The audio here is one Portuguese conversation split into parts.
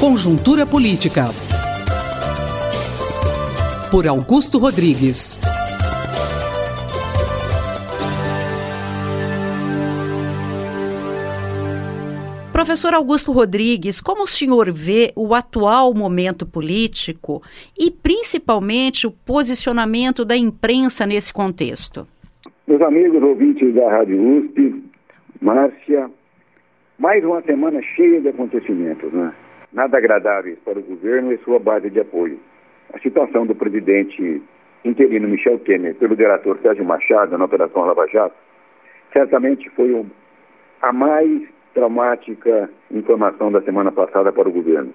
Conjuntura Política. Por Augusto Rodrigues. Professor Augusto Rodrigues, como o senhor vê o atual momento político e principalmente o posicionamento da imprensa nesse contexto? Meus amigos ouvintes da Rádio USP, Márcia, mais uma semana cheia de acontecimentos, né? Nada agradáveis para o governo e sua base de apoio. A situação do presidente interino Michel Temer pelo diretor Sérgio Machado na Operação Lava Jato certamente foi um, a mais traumática informação da semana passada para o governo.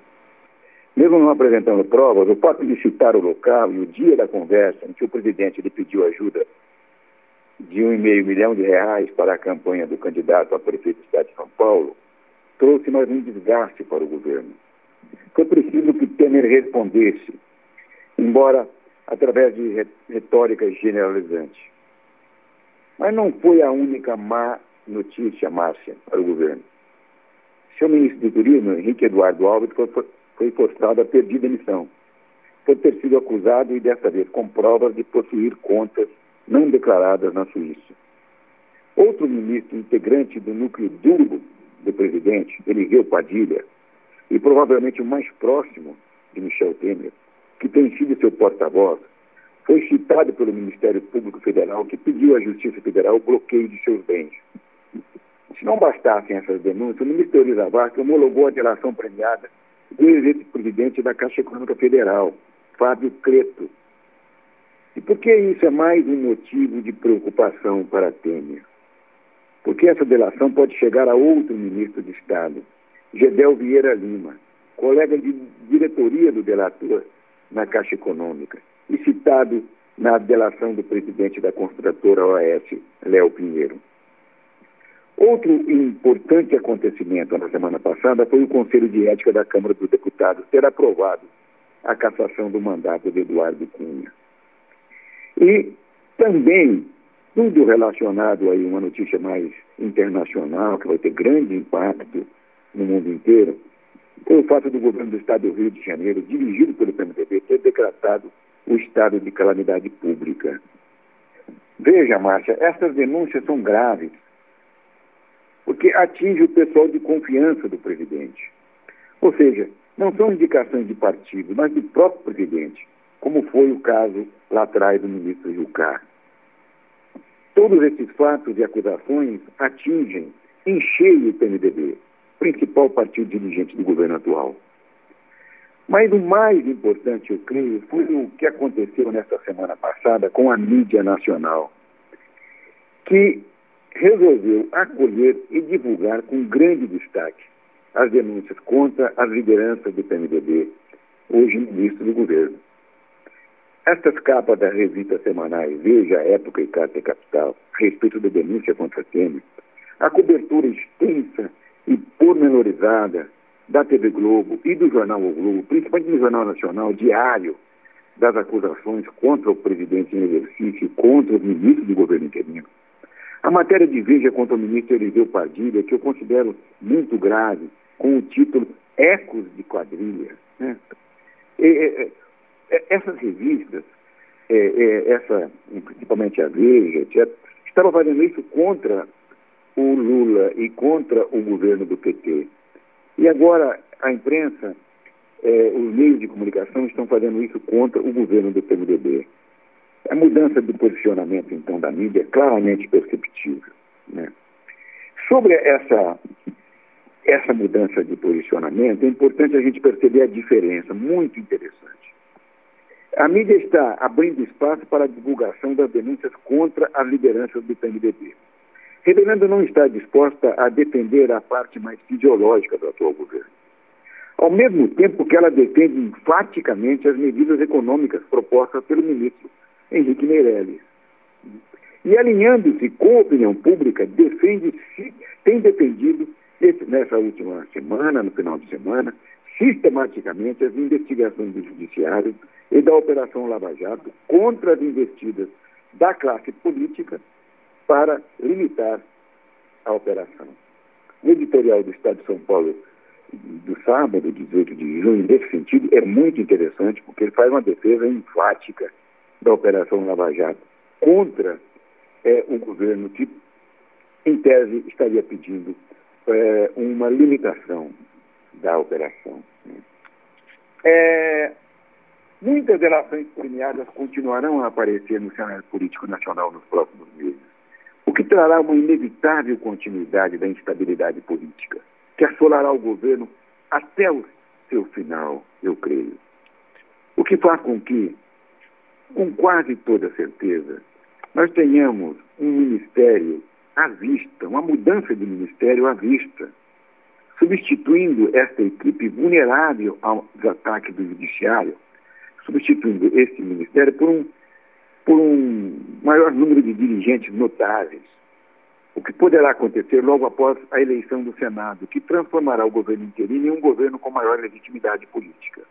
Mesmo não apresentando provas, o fato de citar o local e o dia da conversa em que o presidente lhe pediu ajuda de um e meio milhão de reais para a campanha do candidato a prefeito do Estado de São Paulo trouxe mais um desgaste para o governo. Foi preciso que Temer respondesse, embora através de retórica generalizante. Mas não foi a única má notícia, Márcia, para o governo. Seu ministro do Turismo, Henrique Eduardo Alves, foi forçado a pedir demissão por ter sido acusado e, desta vez, com provas de possuir contas não declaradas na Suíça. Outro ministro integrante do núcleo duro do presidente, Eliseu Padilha, e provavelmente o mais próximo de Michel Temer, que tem sido seu porta-voz, foi citado pelo Ministério Público Federal, que pediu à Justiça Federal o bloqueio de seus bens. Se não bastassem essas denúncias, o ministro Elisa homologou a delação premiada do ex-presidente da Caixa Econômica Federal, Fábio Creto. E por que isso é mais um motivo de preocupação para Temer? Porque essa delação pode chegar a outro ministro de Estado, Gedel Vieira Lima, colega de diretoria do delator na Caixa Econômica, e citado na delação do presidente da construtora OAS, Léo Pinheiro. Outro importante acontecimento na semana passada foi o Conselho de Ética da Câmara dos Deputados ter aprovado a cassação do mandato de Eduardo Cunha. E também tudo relacionado aí uma notícia mais internacional que vai ter grande impacto no mundo inteiro, foi o fato do governo do Estado do Rio de Janeiro, dirigido pelo PMDB, ter decretado o estado de calamidade pública. Veja, Márcia, essas denúncias são graves porque atinge o pessoal de confiança do presidente. Ou seja, não são indicações de partido, mas do próprio presidente, como foi o caso lá atrás do ministro Jucá. Todos esses fatos e acusações atingem em cheio o PMDB, principal partido dirigente do governo atual. Mas o mais importante, eu creio, foi o que aconteceu nesta semana passada com a mídia nacional, que resolveu acolher e divulgar com grande destaque as denúncias contra as lideranças do PMDB, hoje ministro do governo. Estas capas das revistas semanais Veja, Época e Carta Capital, respeito da denúncia contra Temer, a cobertura extensa pormenorizada da TV Globo e do jornal O Globo, principalmente no Jornal Nacional, diário, das acusações contra o presidente em exercício, contra os ministros do governo interino, a matéria de Veja contra o ministro Eliseu Padilha, que eu considero muito grave, com o título Ecos de Quadrilha. Né? E, e, essas revistas, é, essa, principalmente a Veja, etc., estavam fazendo isso contra o Lula e contra o governo do PT. E agora a imprensa, é, os meios de comunicação estão fazendo isso contra o governo do PMDB. A mudança de posicionamento, então, da mídia é claramente perceptível. Né? Sobre essa, essa mudança de posicionamento, é importante a gente perceber a diferença, muito interessante. A mídia está abrindo espaço para a divulgação das denúncias contra as lideranças do PMDB, revelando não estar disposta a defender a parte mais ideológica do atual governo. Ao mesmo tempo que ela defende enfaticamente as medidas econômicas propostas pelo ministro Henrique Meirelles. E alinhando-se com a opinião pública, defende tem defendido nessa última semana, no final de semana, sistematicamente as investigações do Judiciário e da Operação Lava Jato contra as investidas da classe política para limitar a operação. O editorial do Estado de São Paulo do sábado, 18 de junho, nesse sentido, é muito interessante, porque ele faz uma defesa enfática da Operação Lava Jato contra é, o governo que, em tese, estaria pedindo é, uma limitação da operação. Né? É, muitas delações premiadas continuarão a aparecer no cenário político nacional nos próximos meses, que trará uma inevitável continuidade da instabilidade política, que assolará o governo até o seu final, eu creio. O que faz com que, com quase toda certeza, nós tenhamos um ministério à vista, uma mudança de ministério à vista, substituindo esta equipe vulnerável aos ataques do judiciário, substituindo este ministério por um, por um maior número de dirigentes notáveis, o que poderá acontecer logo após a eleição do Senado, que transformará o governo interino em um governo com maior legitimidade política.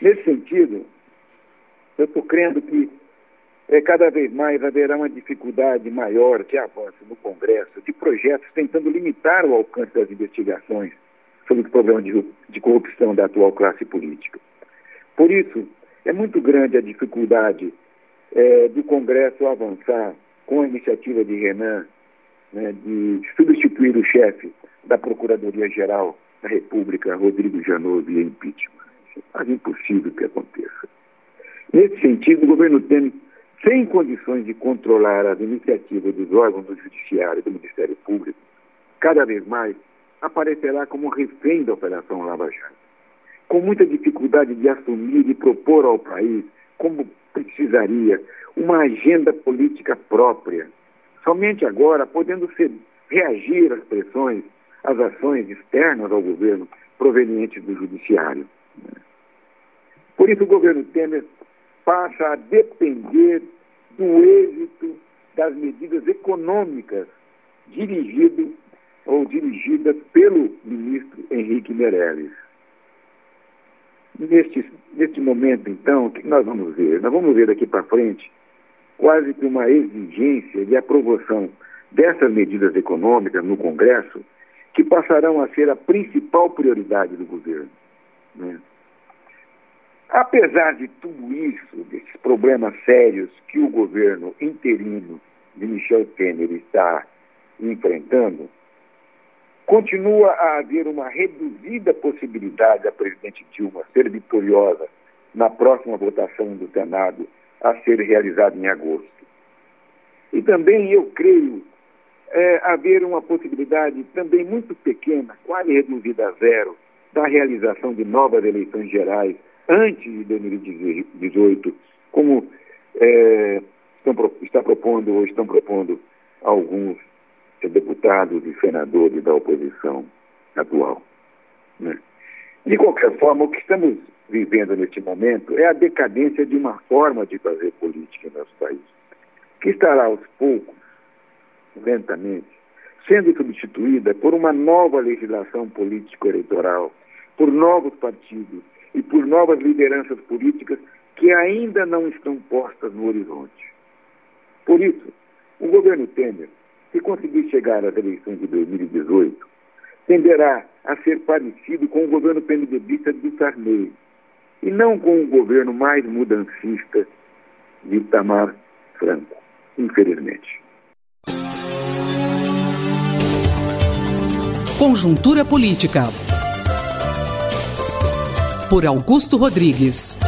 Nesse sentido, eu estou crendo que é, cada vez mais haverá uma dificuldade maior de avanço no Congresso de projetos tentando limitar o alcance das investigações sobre o problema de, de corrupção da atual classe política. Por isso, é muito grande a dificuldade é, do Congresso avançar com a iniciativa de Renan né, de substituir o chefe da Procuradoria-Geral da República, Rodrigo Janot, via impeachment. É quase impossível que aconteça. Nesse sentido, o governo Temer sem condições de controlar as iniciativas dos órgãos do Judiciário e do Ministério Público, cada vez mais aparecerá como refém da Operação Lava Jato, com muita dificuldade de assumir e propor ao país como precisaria uma agenda política própria, somente agora podendo ser, reagir às pressões, às ações externas ao governo provenientes do Judiciário. Por isso, o governo Temer passa a depender do êxito das medidas econômicas dirigido ou dirigidas pelo ministro Henrique Meirelles. Neste, neste momento, então, o que nós vamos ver? Nós vamos ver daqui para frente quase que uma exigência de aprovação dessas medidas econômicas no Congresso, que passarão a ser a principal prioridade do governo. Né? Apesar de tudo isso, desses problemas sérios que o governo interino de Michel Temer está enfrentando, continua a haver uma reduzida possibilidade da presidente Dilma ser vitoriosa na próxima votação do Senado a ser realizada em agosto. E também eu creio é, haver uma possibilidade também muito pequena, quase reduzida a zero, da realização de novas eleições gerais antes de 2018, como é, estão, está propondo ou estão propondo alguns deputados e senadores da oposição atual. Né? De qualquer forma, o que estamos vivendo neste momento é a decadência de uma forma de fazer política em nosso país, que estará aos poucos, lentamente, sendo substituída por uma nova legislação político-eleitoral, por novos partidos e por novas lideranças políticas que ainda não estão postas no horizonte. Por isso, o governo Temer, se conseguir chegar às eleições de 2018, tenderá a ser parecido com o governo PMDBista do Sarney, e não com o governo mais mudancista de Itamar Franco, infelizmente. Conjuntura Política por Augusto Rodrigues.